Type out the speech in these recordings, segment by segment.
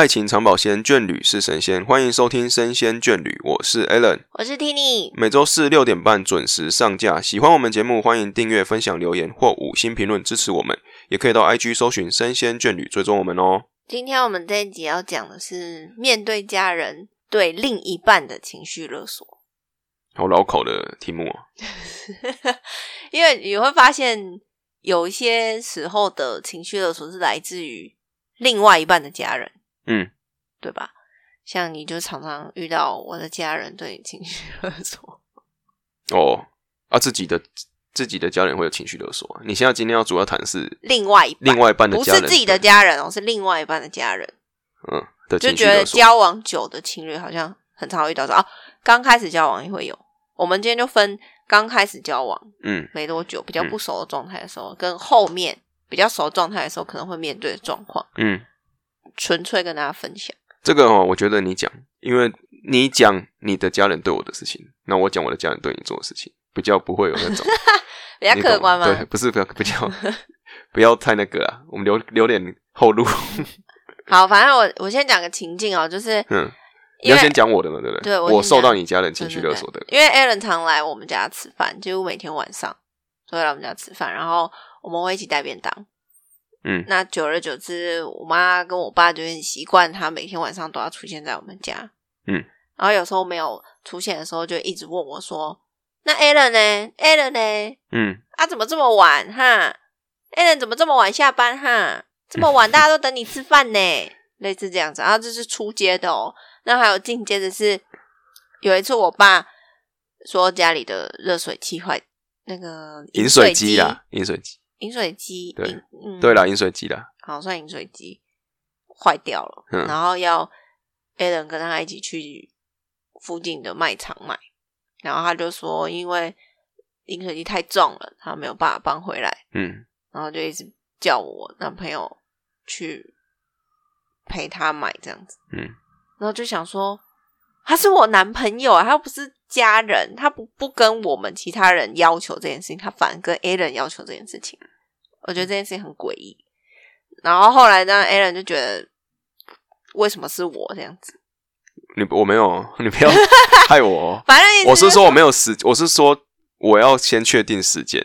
爱情长保鲜，眷侣是神仙。欢迎收听《生鲜眷侣》，我是 Alan，我是 Tini。每周四六点半准时上架。喜欢我们节目，欢迎订阅、分享、留言或五星评论支持我们。也可以到 IG 搜寻“生鲜眷侣”，追踪我们哦。今天我们这一集要讲的是面对家人对另一半的情绪勒索，好老口的题目哦。因为你会发现有一些时候的情绪勒索是来自于另外一半的家人，嗯，对吧？像你就常常遇到我的家人对你情绪勒索，哦，啊，自己的自己的家人会有情绪勒索啊。你现在今天要主要谈是另外一半另外一半的家人，不是自己的家人哦，是另外一半的家人，嗯的就觉得情绪勒索。交往久的情侣好像很常会遇到说啊，刚开始交往也会有。我们今天就分刚开始交往嗯没多久，比较不熟的状态的时候，跟后面比较熟的状态的时候，可能会面对的状况，嗯，纯粹跟大家分享。这个哦，我觉得你讲，因为你讲你的家人对我的事情，那我讲我的家人对你做的事情，比较不会有那种 比较客观吗？对，不是比较比较不要太那个啊，我们留留点后路。好，反正我我先讲个情境哦，就是嗯，你要先讲我的嘛，对不对我我受到你家人情绪勒索的，因为 Alan 常来我们家吃饭，几乎每天晚上都会来我们家吃饭，然后我们会一起带便当。嗯那久而久之，我妈跟我爸就很习惯他每天晚上都要出现在我们家。嗯，然后有时候没有出现的时候，就一直问我说：“那 Alan 呢？Alan 呢？嗯啊，怎么这么晚哈？Alan 怎么这么晚下班哈？这么晚 大家都等你吃饭呢？类似这样子。然后这是出街的哦。那还有进阶的是，有一次我爸说家里的热水器坏，那个饮水水机啊，饮水机，饮水机，对饮嗯，对啦，饮水机啦，好算饮水机坏掉了，嗯。然后要 Alan 跟他一起去附近的卖场买，然后他就说因为饮水机太重了，他没有办法搬回来，嗯。然后就一直叫我男朋友去陪他买这样子，嗯，然后就想说他是我男朋友啊，他又不是家人，他不不跟我们其他人要求这件事情，他反而跟 Alan 要求这件事情，我觉得这件事情很诡异。然后后来呢，Alan 就觉得为什么是我这样子？你我没有，你不要 害我哦。反正我是说我没有时，我是说我要先确定时间。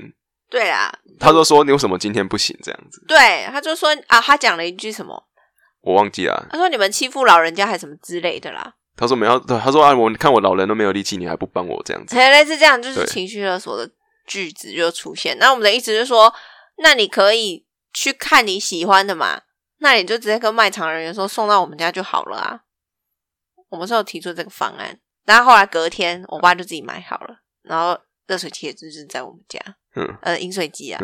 对啊，他就说你为什么今天不行这样子，对，他就说啊，他讲了一句什么？我忘记了。他说你们欺负老人家还什么之类的啦，他说没有，他说啊，我看我老人都没有力气，你还不帮我这样子。类似这样，就是情绪勒索的句子就出现。那我们的意思就是说，那你可以去看你喜欢的嘛，那你就直接跟卖场人员说送到我们家就好了啊。我们是有提出这个方案，然后后来隔天我爸就自己买好了，然后热水器也就是在我们家，嗯呃，饮水机啊。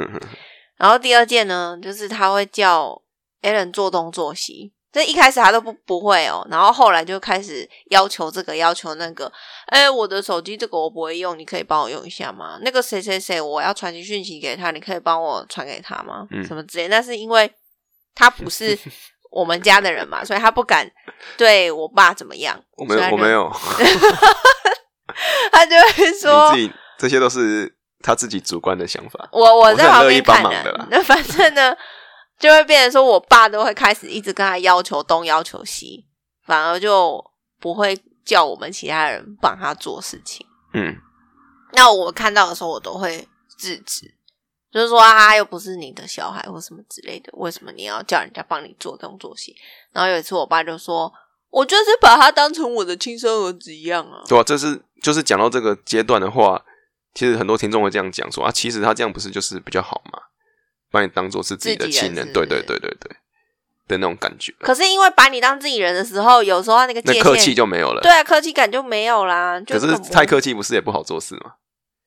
然后第二件呢，就是他会叫 Alan 做东做西，这一开始他都不不会哦，然后后来就开始要求这个要求那个，哎，我的手机这个我不会用，你可以帮我用一下吗？那个谁谁谁我要传讯息给他，你可以帮我传给他吗？嗯什么之类，那是因为他不是 我们家的人嘛，所以他不敢对我爸怎么样，我没有，我没，有。他就会说你自己这些都是他自己主观的想法。我我在旁边看帮忙的那反正呢，就会变成说我爸都会开始一直跟他要求东要求西，反而就不会叫我们其他人帮他做事情。嗯那我看到的时候，我都会制止，就是说啊他又不是你的小孩或什么之类的，为什么你要叫人家帮你做东做西？然后有一次我爸就说：“我就是把他当成我的亲生儿子一样啊。”对啊、这是就是讲到这个阶段的话，其实很多听众会这样讲说啊，其实他这样不是就是比较好嘛，把你当做是自己的亲人，是对对对对对的那种感觉，可是因为把你当自己人的时候，有时候那个那客气就没有了。对啊，客气感就没有啦。就可是太客气不是也不好做事吗？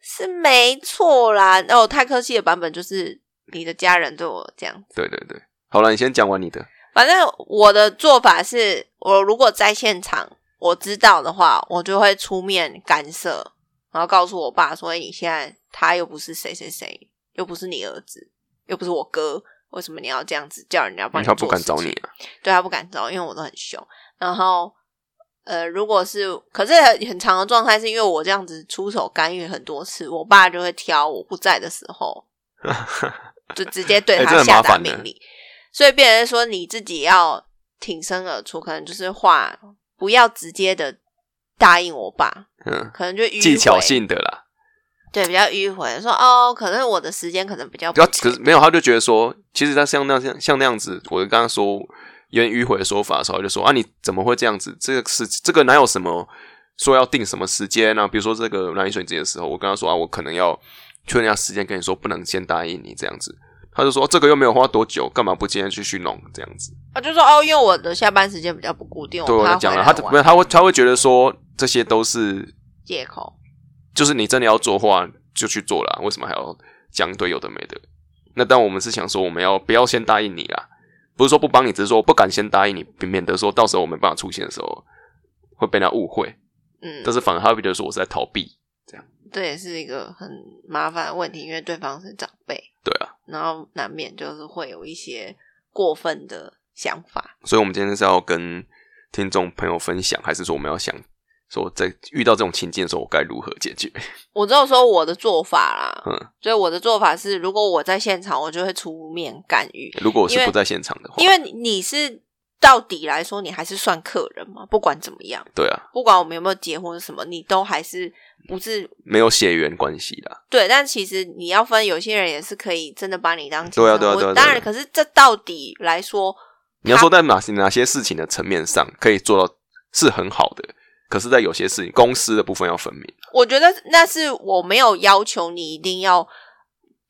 是没错啦。哦，太客气的版本就是你的家人对我这样子。对对对，好了，你先讲完你的。反正我的做法是，我如果在现场我知道的话，我就会出面干涉，然后告诉我爸说：“哎你现在他又不是谁谁谁，又不是你儿子，又不是我哥，为什么你要这样子叫人家帮你？”他不敢找你，啊，对他不敢找，因为我都很凶。然后，呃，如果是可是很很长的状态，是因为我这样子出手干预很多次，我爸就会挑我不在的时候，就直接对他下达命令。所以变成说你自己要挺身而出，可能就是话不要直接的答应我爸，嗯，可能就迂技巧性的啦。对，比较迂回，说哦，可能我的时间可能比较不要，不可是没有，他就觉得说，其实他像那样像那样子，我刚刚说有点迂回的说法的时候，就说啊，你怎么会这样子？这个是这个哪有什么说要定什么时间啊、比如说这个蓝雨水节的时候，我跟他说啊，我可能要确认一下时间，跟你说不能先答应你这样子。他就说这个又没有花多久，干嘛不今天继续弄这样子？我就说哦，因为我的下班时间比较不固定，对，我就讲了，他没有，他会他会觉得说这些都是借口。就是你真的要做的话，就去做啦，为什么还要讲一堆有的没的？那但我们是想说，我们要不要先答应你啦？不是说不帮你，只是说不敢先答应你，免得说到时候我没办法出现的时候会被人家误会。嗯，但是反而他会觉得说我是在逃避。这样这也是一个很麻烦的问题，因为对方是长辈，对啊，然后难免就是会有一些过分的想法。所以我们今天是要跟听众朋友分享，还是说我们要想说在遇到这种情境的时候，我该如何解决？我只有说我的做法啦，嗯，所以我的做法是，如果我在现场，我就会出面干预，如果我是不在现场的话，因为你是到底来说，你还是算客人嘛，不管怎么样，对啊，不管我们有没有结婚什么，你都还是不是没有血缘关系啦。对，但其实你要分，有些人也是可以真的把你当对啊对啊对当然，可是这到底来说，你要说在哪些哪些事情的层面上可以做到是很好的，可是，在有些事情公司的部分要分明。我觉得那是我没有要求你一定要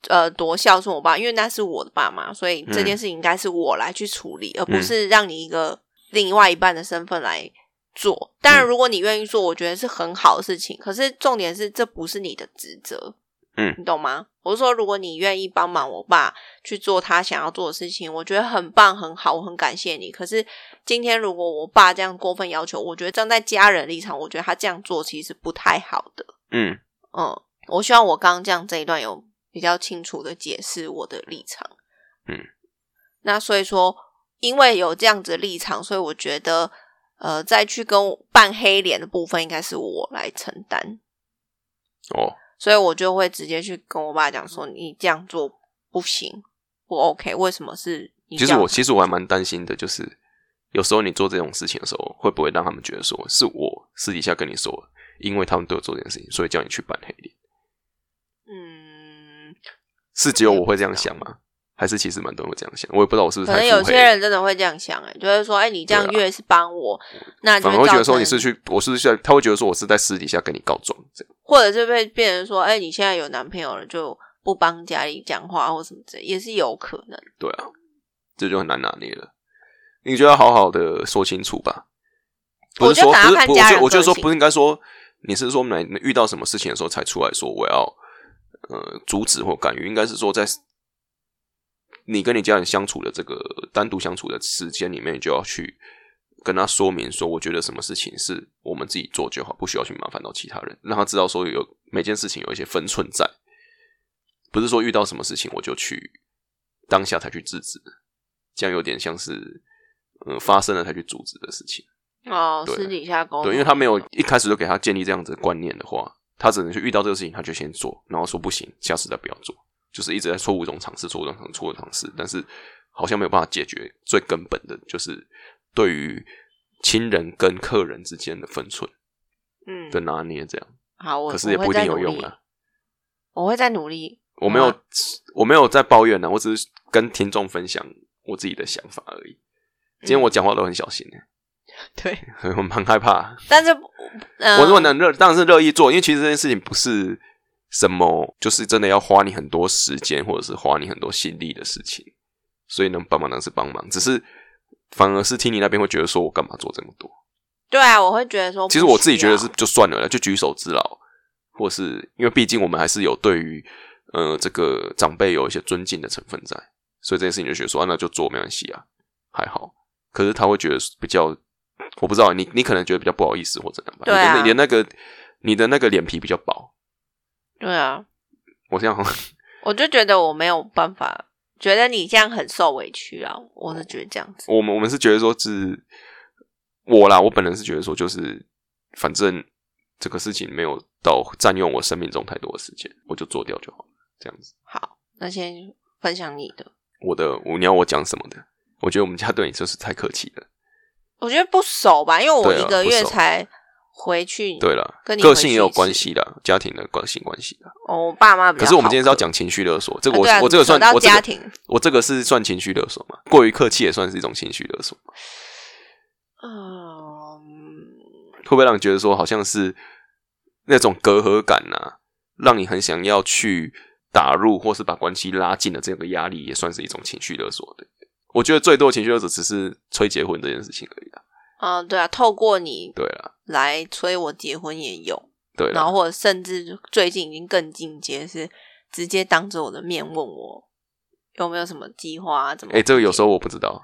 呃多孝顺我爸，因为那是我的爸妈，所以这件事情应该是我来去处理，而不是让你一个另外一半的身份来做。当然，如果你愿意做，我觉得是很好的事情。可是重点是，这不是你的职责。嗯你懂吗？我是说，如果你愿意帮忙我爸去做他想要做的事情，我觉得很棒很好，我很感谢你。可是今天如果我爸这样过分要求，我觉得站在家人立场，我觉得他这样做其实不太好的。嗯，嗯，我希望我刚刚这样这一段有比较清楚的解释我的立场。嗯，那所以说，因为有这样子的立场，所以我觉得，呃，再去跟我扮黑脸的部分，应该是我来承担。哦，所以我就会直接去跟我爸讲说：“你这样做不行，不 OK。为什么是？其实我其实我还蛮担心的，就是有时候你做这种事情的时候，会不会让他们觉得说是我私底下跟你说，因为他们都有做这件事情，所以叫你去扮黑脸，嗯，是只有我会这样想吗？还是其实蛮多人会这样想？我也不知道我是不是可能有些人真的会这样想、欸，哎，就会说：哎、你这样越是帮我，那就反而会觉得说你是去，我是在，他会觉得说我是在私底下跟你告状，这样或者是被变成说：哎、你现在有男朋友了，就不帮家里讲话或什么之类，也是有可能。对啊，这就很难拿捏了。你就要好好的说清楚吧。不是说不是，我家人觉得我觉得说不应该说你是说哪遇到什么事情的时候才出来说我要呃阻止或干预，应该是说在你跟你家人相处的这个单独相处的时间里面，你就要去跟他说明说，我觉得什么事情是我们自己做就好，不需要去麻烦到其他人，让他知道说有每件事情有一些分寸在，不是说遇到什么事情我就去当下才去制止，这样有点像是嗯发生了才去阻止的事情。哦，对私底下沟通，对，因为他没有一开始就给他建立这样子的观念的话，他只能去遇到这个事情，他就先做，然后说不行，下次再不要做，就是一直在错误中尝试，错误中尝试，错误中尝试，但是好像没有办法解决最根本的，就是对于亲人跟客人之间的分寸嗯，的拿捏，这样，好，我可是也不一定有用了，啊。我会再努力。我没有啊，我没有在抱怨呢，我只是跟听众分享我自己的想法而已。今天我讲话都很小心呢，对，我蛮害怕。但是，呃、我如果能乐，当然是乐意做，因为其实这件事情不是什么，就是真的要花你很多时间或者是花你很多心力的事情，所以能帮忙当然是帮忙，只是反而是听你那边会觉得说我干嘛做这么多？对啊，我会觉得说，其实我自己觉得是就算了啦，就举手之劳，或是因为毕竟我们还是有对于呃这个长辈有一些尊敬的成分在，所以这件事情就觉得说、啊、那就做没关系啊，还好。可是他会觉得比较，我不知道你你可能觉得比较不好意思或怎样吧？对啊你的你的那个你的那个脸皮比较薄，对啊，我这样我就觉得我没有办法，觉得你这样很受委屈啊，我是觉得这样子。我们我们是觉得说是我啦，我本人是觉得说就是反正这个事情没有到占用我生命中太多的时间，我就做掉就好了，这样子。好，那先分享你的。我的，我你要我讲什么的？我觉得我们家对你就是太客气了。我觉得不熟吧，因为我一个月才回去。对了，跟你个性也有关系的，家庭的关系关系的。哦，我爸妈。可是我们今天是要讲情绪勒索，这个我、啊啊我这个算我这个家庭，我这个是算情绪勒索嘛？过于客气也算是一种情绪勒索，嗯，会不会让你觉得说好像是那种隔阂感啊，让你很想要去打入或是把关系拉近的这个压力，也算是一种情绪勒索的。我觉得最多的情绪勒索只是催结婚这件事情而已啦。嗯，对啊，透过你对了，来催我结婚也有，对，然后或者甚至最近已经更进阶，是直接当着我的面问我有没有什么计划啊？怎么？哎、这个有时候我不知道，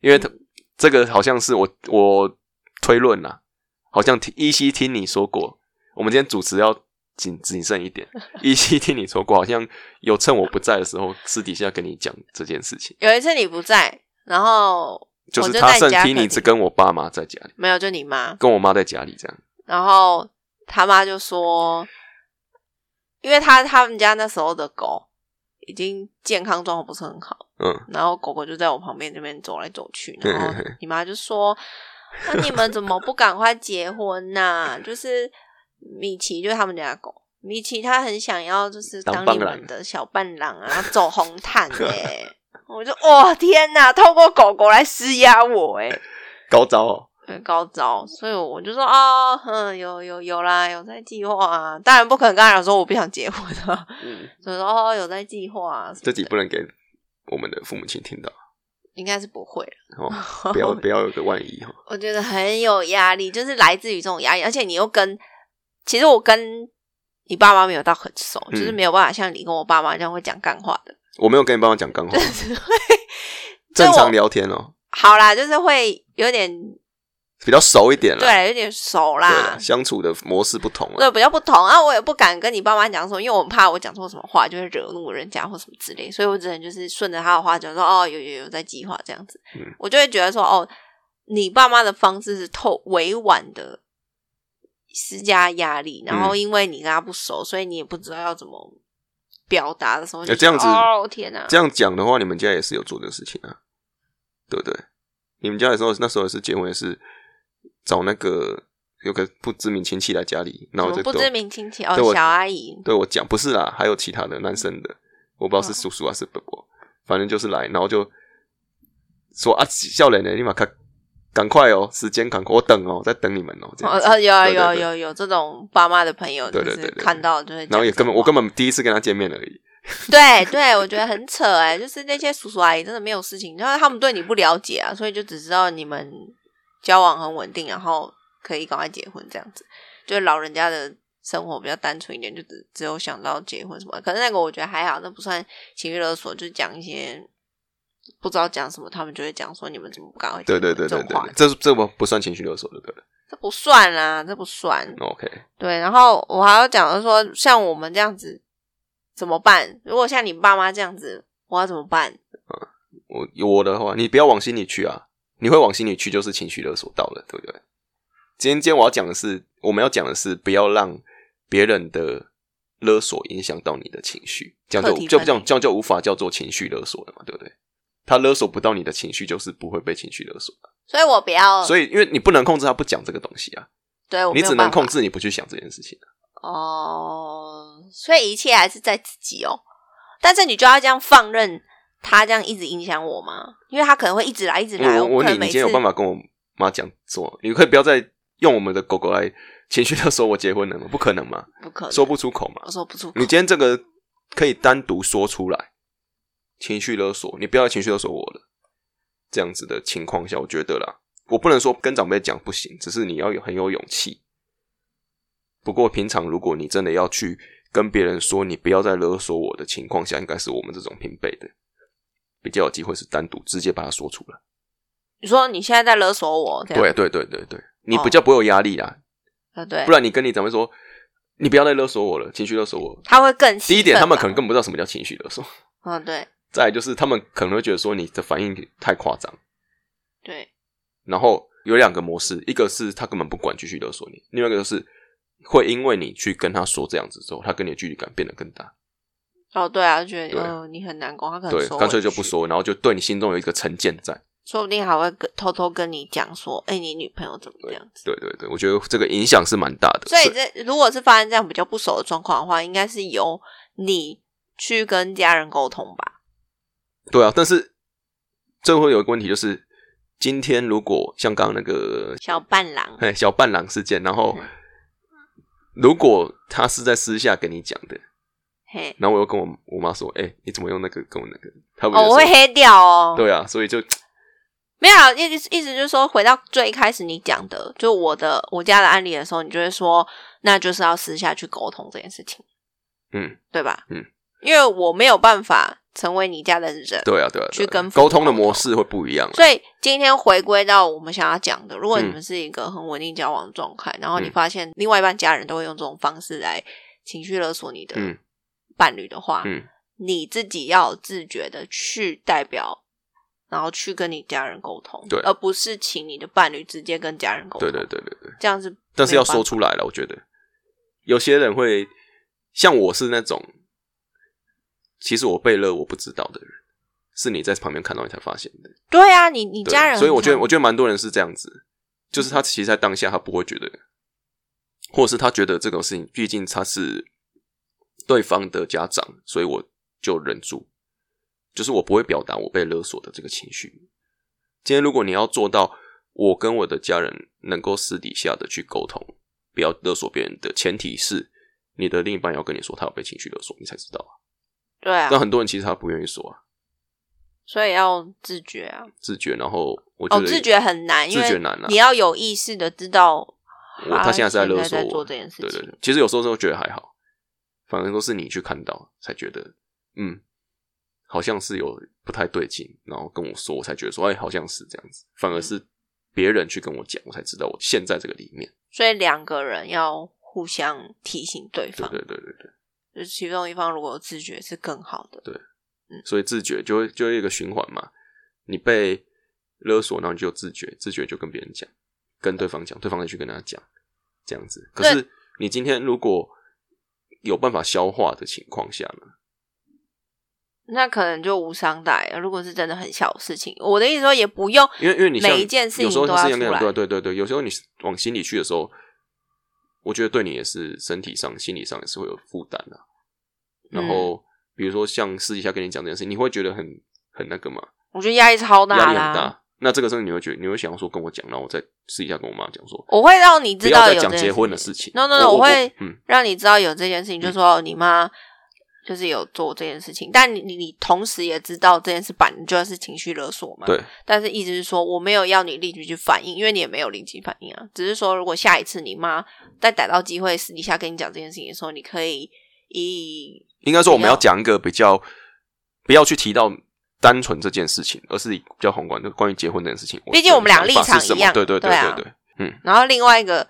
因为他这个好像是我我推论啦，好像听依稀听你说过，我们今天主持要谨谨慎一点。依稀听你说过，好像有趁我不在的时候，私底下跟你讲这件事情，有一次你不在，然后就是我就他剩听在家客厅你只跟我爸妈在家里，没有，就你妈，跟我妈在家里这样。然后他妈就说，因为他他们家那时候的狗已经健康状况不是很好，嗯，然后狗狗就在我旁边这边走来走去，然后你妈就说：“那你们怎么不赶快结婚呐、就是米奇就是他们家的狗，米奇他很想要就是当你们的小伴郎啊，走红毯 耶、我就哇天哪，透过狗狗来施压我哎、高招哦，对高招，所以我就说哦，嗯，有有有啦，有在计划啊。当然不可能跟他讲说我不想结婚啊，嗯，所 以说哦有在计划、啊什么的，这集不能给我们的父母亲听到。应该是不会了。哦，不要 不要有个万一哦。我觉得很有压力，就是来自于这种压力，而且你又跟，其实我跟你爸妈没有到很熟，嗯。就是没有办法像你跟我爸妈这样会讲干话的，我没有跟你爸妈讲干话，正常聊天哦，好啦，就是会有点比较熟一点了。对，有点熟啦啦，，相处的模式不同了。对，比较不同。啊，我也不敢跟你爸妈讲说，因为我怕我讲错什么话就会惹怒人家或什么之类，所以我只能就是顺着他的话讲说，哦，有有有在计划这样子。嗯我就会觉得说，哦，你爸妈的方式是透委婉的施加压力，然嗯后因为你跟他不熟，所以你也不知道要怎么表达的时候，这样子哦天哪，这样讲的话，你们家也是有做这个事情啊，对不对？你们家的时候，那时候也是结婚，也是找那个有个不知名亲戚来家里，然后不知名亲戚？哦小阿姨，对我讲，不是啦，还有其他的男生的，我不知道是嗯叔叔还是伯伯，反正就是来，然后就说啊，笑脸呢，立马看，赶快哦，时间赶快，我等哦，在等你们哦，这样子。哦呃有啊有啊有有这种爸妈的朋友，就是对对对。对看到就会然后也根本我根本第一次跟他见面而已，对对，我觉得很扯哎、就是那些叔叔阿姨真的没有事情，因为他们对你不了解啊，所以就只知道你们交往很稳定，然后可以赶快结婚这样子。就是老人家的生活比较单纯一点，就只只有想到结婚什么。可是那个我觉得还好，那不算情绪勒索，就讲一些不知道讲什么，他们就会讲说你们怎么不赶快结对对对对对这，这这不不算情绪勒索对不，对这不算啦，这不算。，OK，对，然后我还要讲的是说，像我们这样子怎么办？如果像你爸妈这样子，我要怎么办？我有我的话，你不要往心里去啊！你会往心里去，就是情绪勒索到了，对不对？今天今天我要讲的是，我们要讲的是，不要让别人的勒索影响到你的情绪，这样就这样这样就无法叫做情绪勒索了嘛，对不对？他勒索不到你的情绪，就是不会被情绪勒索的。所以我不要，所以，因为你不能控制他不讲这个东西啊，对我你只能控制你不去想这件事情。哦，所以一切还是在自己哦。但是你就要这样放任他这样一直影响我吗？因为他可能会一直来，一直来。我你，你今天有办法跟我妈讲说，你可以不要再用我们的狗狗来情绪勒索我结婚了吗？不可能吗，不可能说不出口嘛我。说不出口你。今天这个可以单独说出来，情绪勒索，你不要情绪勒索我了。这样子的情况下，我觉得啦，我不能说跟长辈讲不行，只是你要有很有勇气。不过平常如果你真的要去跟别人说你不要再勒索我的情况下，应该是我们这种平辈的比较有机会是单独直接把它说出来。你说你现在在勒索我，对对对对对，你比较不会有压力啦。啊对不，然你跟你长辈说，你不要再勒索我了，情绪勒索我。他会更第一点，他们可能根本不知道什么叫情绪勒索。嗯对再来就是他们可能会觉得说你的反应太夸张，对然后有两个模式，一个是他根本不管继续勒索你，另外一个就是会因为你去跟他说这样子之后，他跟你的距离感变得更大，哦对啊，就觉对得呃你很难过，他可能对，干脆就不。说，然后就对你心中有一个成见在，说不定还会跟偷偷跟你讲说，哎、你女朋友怎么这样子？对对对，我觉得这个影响是蛮大的。所以这如果是发生这样比较不熟的状况的话，应该是由你去跟家人沟通吧。对啊，但是这会有一个问题，就是今天如果像刚刚那个小伴郎，哎小伴郎事件，然后嗯如果他是在私下跟你讲的，嘿，然后我又跟我我妈说，哎、你怎么用那个跟我那个？他我会黑掉哦。对啊，所以就没有啊，意思意思就是说，回到最一开始你讲的，就我的我家的案例的时候，你就会说，那就是要私下去沟通这件事情，嗯，对吧？嗯，因为我没有办法成为你家的人，对啊，对啊，去跟沟通的模式会不一样啊。所以今天回归到我们想要讲的，如果你嗯。们是一个很稳定交往的状态，然后你嗯。发现另外一半家人都会用这种方式来情绪勒索你的嗯。伴侣的话，嗯。你自己要自觉的去代表，然后去跟你家人沟通，对。而不是请你的伴侣直接跟家人沟通。对对对对对，这样子，但是要说出来了，我觉得。有些人会像我是那种，其实我被勒我不知道的人，是你在旁边看到你才发现的。对啊，你你家人，所以我觉得，我觉得蛮多人是这样子，就是他其实，在当下他不会觉得，或者是他觉得这种事情，毕竟他是对方的家长，所以我就忍住，就是我不会表达我被勒索的这个情绪。今天如果你要做到，我跟我的家人能够私底下的去沟通，不要勒索别人的前提是，你的另一半要跟你说他有被情绪勒索，你才知道啊。对啊但，很多人其实他不愿意说啊，所以要自觉啊。自觉，然后我觉哦，得自觉很难，因为自觉难啊你要有意识的知道我他现在是在勒索在我，做这件事情。对对对，其实有时候都觉得还好，反正都是你去看到才觉得，嗯，好像是有不太对劲，然后跟我说，我才觉得说，哎，好像是这样子。反而是别人去跟我讲，我才知道我现在这个里面。所以两个人要互相提醒对对方，对对对对，就是其中一方如果有自觉是更好的。对所以自觉就会就会一个循环嘛。你被勒索，然后你就有自觉，自觉就跟别人讲，跟对方讲，对方再去跟他讲，这样子。可是你今天如果有办法消化的情况下呢？那可能就无伤大雅。如果是真的很小的事情，我的意思说也不用，因为因为你每一件事情都要出来对对对对，有时候你往心里去的时候，我觉得对你也是身体上、心理上也是会有负担的。然后、嗯比如说像私底下跟你讲这件事情，你会觉得很很那个吗，我觉得压力超大压力。很大。那这个时候你会觉得，你会想要说跟我讲，然后我再私底下跟我妈讲说，我会让你知道有讲结婚的事情。No no no，我我会嗯让你知道有这件事情，就说你妈就是有做这件事情，但你你你同时也知道这件事本来就是情绪勒索嘛。对。但是意思是说，我没有要你立即去反应，因为你也没有立即反应啊。只是说，如果下一次你妈再逮到机会私底下跟你讲这件事情的时候，你可以以应该说我们要讲一个比较，不要去提到单纯这件事情，而是比较宏观的关于结婚这件事情。毕竟我们俩立场一样对对对对啊对对，嗯然后另外一个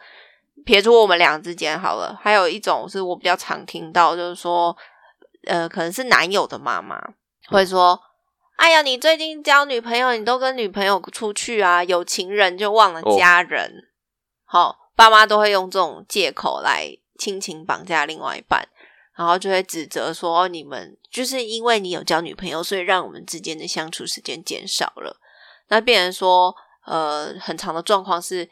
撇除我们俩之间好了，还有一种是我比较常听到，就是说，呃，可能是男友的妈妈会说：“哎呀，你最近交女朋友，你都跟女朋友出去啊，有情人就忘了家人。好，爸妈都会用这种借口来亲情绑架另外一半，然后就会指责说：哦，你们就是因为你有交女朋友，所以让我们之间的相处时间减少了。那变成说，呃，很长的状况是，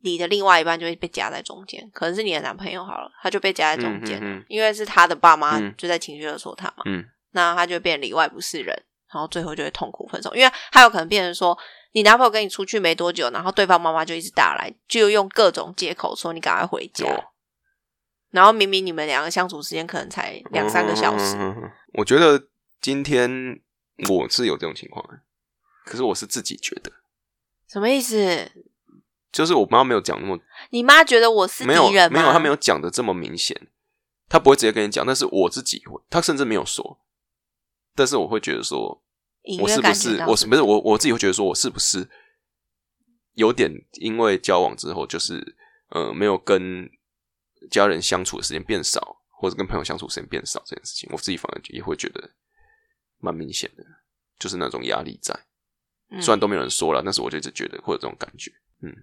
你的另外一半就会被夹在中间，可能是你的男朋友好了，他就被夹在中间，嗯嗯。嗯因为是他的爸妈嗯。就在情绪勒索他嘛，嗯。那他就变里外不是人，然后最后就会痛苦分手，因为他有可能变成说，你男朋友跟你出去没多久，然后对方妈妈就一直打来，就用各种借口说你赶快回家，哦然后明明你们两个相处时间可能才两三个小时，我觉得今天我是有这种情况，可是我是自己觉得，什么意思？就是我妈没有讲那么你妈觉得我是没有敌人吗？没有，她没有讲的这么明显，她不会直接跟你讲，但是我自己会，她甚至没有说，但是我会觉得说，隐我是不感觉到是我是不是我我自己会觉得说我是不是有点因为交往之后就是呃没有跟家人相处的时间变少，或者跟朋友相处的时间变少这件事情，我自己反而也会觉得蛮明显的，就是那种压力在，嗯。虽然都没有人说了，但是我就一直觉得会有这种感觉，嗯，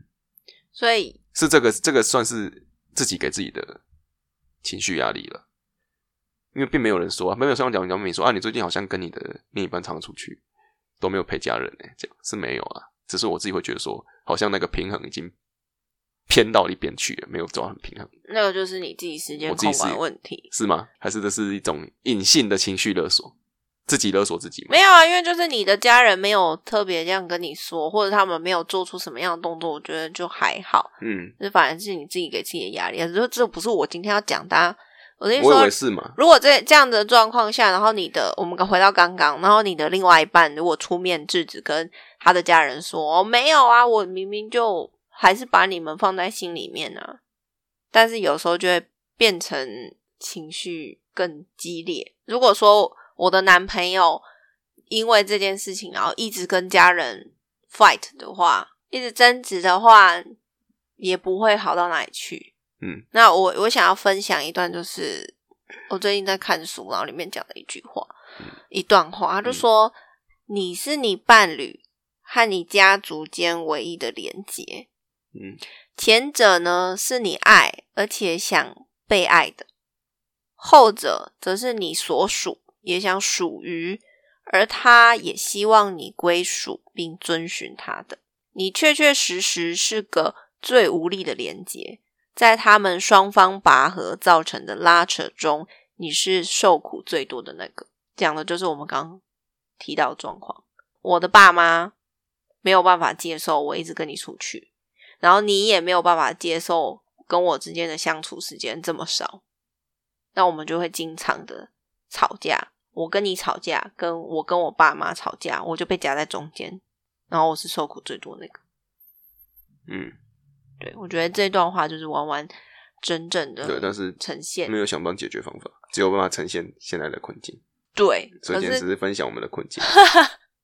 所以是这个这个算是自己给自己的情绪压力了。因为并没有人说啊，没有像讲讲没说啊，你最近好像跟你的另一半常常出去，都没有陪家人呢、这样是没有啊。只是我自己会觉得说，好像那个平衡已经偏到一边去了，没有走到很平衡，那个就是你自己时间控管问题。是吗？还是这是一种隐性的情绪勒索，自己勒索自己吗？没有啊，因为就是你的家人没有特别这样跟你说，或者他们没有做出什么样的动作，我觉得就还好。嗯，这反而是你自己给自己的压力，这这不是我今天要讲的、啊。我跟你说是嘛。如果在这样的状况下，然后你的我们回到刚刚，然后你的另外一半如果出面制止，跟他的家人说：“哦，没有啊，我明明就还是把你们放在心里面啊。”但是有时候就会变成情绪更激烈。如果说我的男朋友因为这件事情，然后一直跟家人 fight 的话，一直争执的话，也不会好到哪里去。嗯，那我我想要分享一段，就是我最近在看书，然后里面讲的一句话，一段话，他就说：“你是你伴侣和你家族间唯一的连接，嗯。前者呢是你爱而且想被爱的，后者则是你所属也想属于，而他也希望你归属并遵循他的。你确确实实是个最无力的连接，在他们双方拔河造成的拉扯中，你是受苦最多的那个。讲的就是我们刚提到状况。我的爸妈没有办法接受我一直跟你出去，然后你也没有办法接受跟我之间的相处时间这么少，那我们就会经常的吵架。我跟你吵架，跟我跟我爸妈吵架，我就被夹在中间，然后我是受苦最多那个。嗯，对我觉得这段话就是完完整整的对，但是呈现没有想到解决方法，只有办法呈现现在的困境。对，可所以今天只是是分享我们的困境。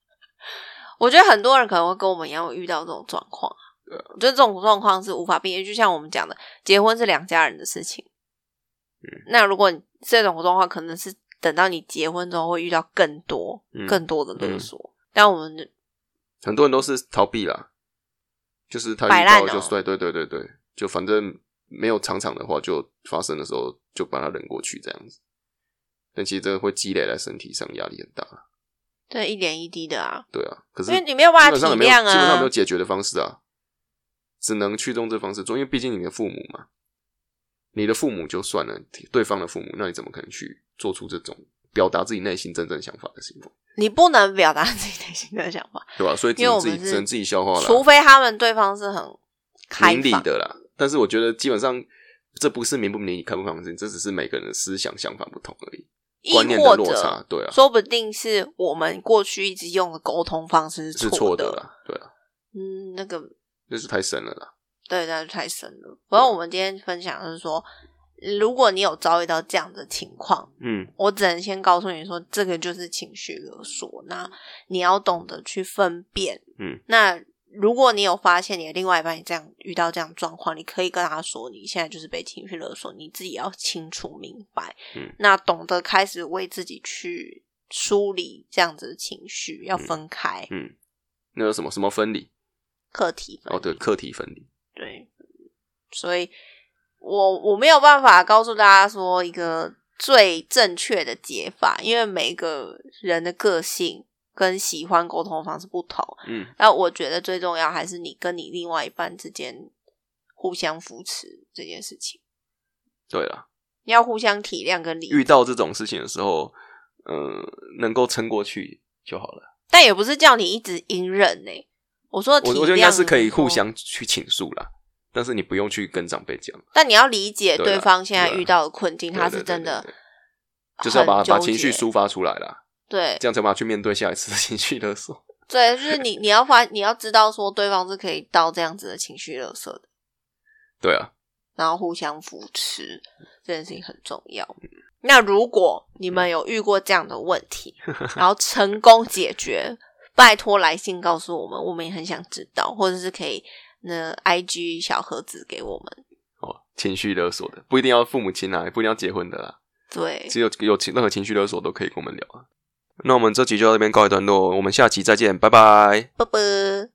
我觉得很多人可能会跟我们一样遇到这种状况啊。对啊我觉得这种状况是无法避免，就像我们讲的，结婚是两家人的事情。嗯，那如果你这种状况可能是等到你结婚之后会遇到更多、嗯更多的勒索，但我们很多人都是逃避啦，就是他遇到就是对对对对对，就反正没有常常的话，就发生的时候就把它忍过去这样子。但其实这个会积累在身体上，压力很大。对一点一滴的啊，对啊，可是因为你没有办法基本上没有体谅啊基本上没有解决的方式啊，只能去用这方式做，因为毕竟你的父母嘛，你的父母就算了，对方的父母，那你怎么可能去做出这种表达自己内心真正想法的行为，你不能表达自己内心的想法，对吧、所以只因为能我们是自己只能自己消化了。除非他们对方是很开明理的啦。但是我觉得基本上这不是明不明理、开不开放的事情，这只是每个人的思想想法不同而已，观念的落差，对啊，说不定是我们过去一直用的沟通方式是错的错的啦，对啊，嗯，那个那是太深了啦。对，那就太深了。然后我们今天分享的是说，如果你有遭遇到这样的情况，嗯我只能先告诉你说，这个就是情绪勒索。那你要懂得去分辨。嗯，那如果你有发现你的另外一半也这样遇到这样状况，你可以跟他说，你现在就是被情绪勒索，你自己要清楚明白。嗯，那懂得开始为自己去梳理这样子的情绪，要分开嗯，那有什么什么分离？课题分哦，对，课题分离。对，所以我我没有办法告诉大家说一个最正确的解法，因为每个人的个性跟喜欢沟通的方式不同。嗯那我觉得最重要还是你跟你另外一半之间互相扶持这件事情，对了，你要互相体谅跟理解遇到这种事情的时候，呃，能够撑过去就好了。但也不是叫你一直隐忍呢、我说我我觉得应该是可以互，相去倾诉啦，但是你不用去跟长辈讲，但你要理解对方现在遇到的困境，他是真的就是要把把情绪抒发出来啦，对这样才把去面对下一次的情绪勒索。对，就是你你要发你要知道说对方是可以到这样子的情绪勒索的，对啊，然后互相扶持，这件事情很重要。那如果你们有遇过这样的问题，然后成功解决，拜托来信告诉我们，我们也很想知道，或者是可以那 I G 小盒子给我们。哦，情绪勒索的不一定要父母亲啊，也不一定要结婚的啦，对，只有有情任何情绪勒索都可以跟我们聊啊。那我们这集就到这边告一段落，我们下期再见，拜拜。啵啵。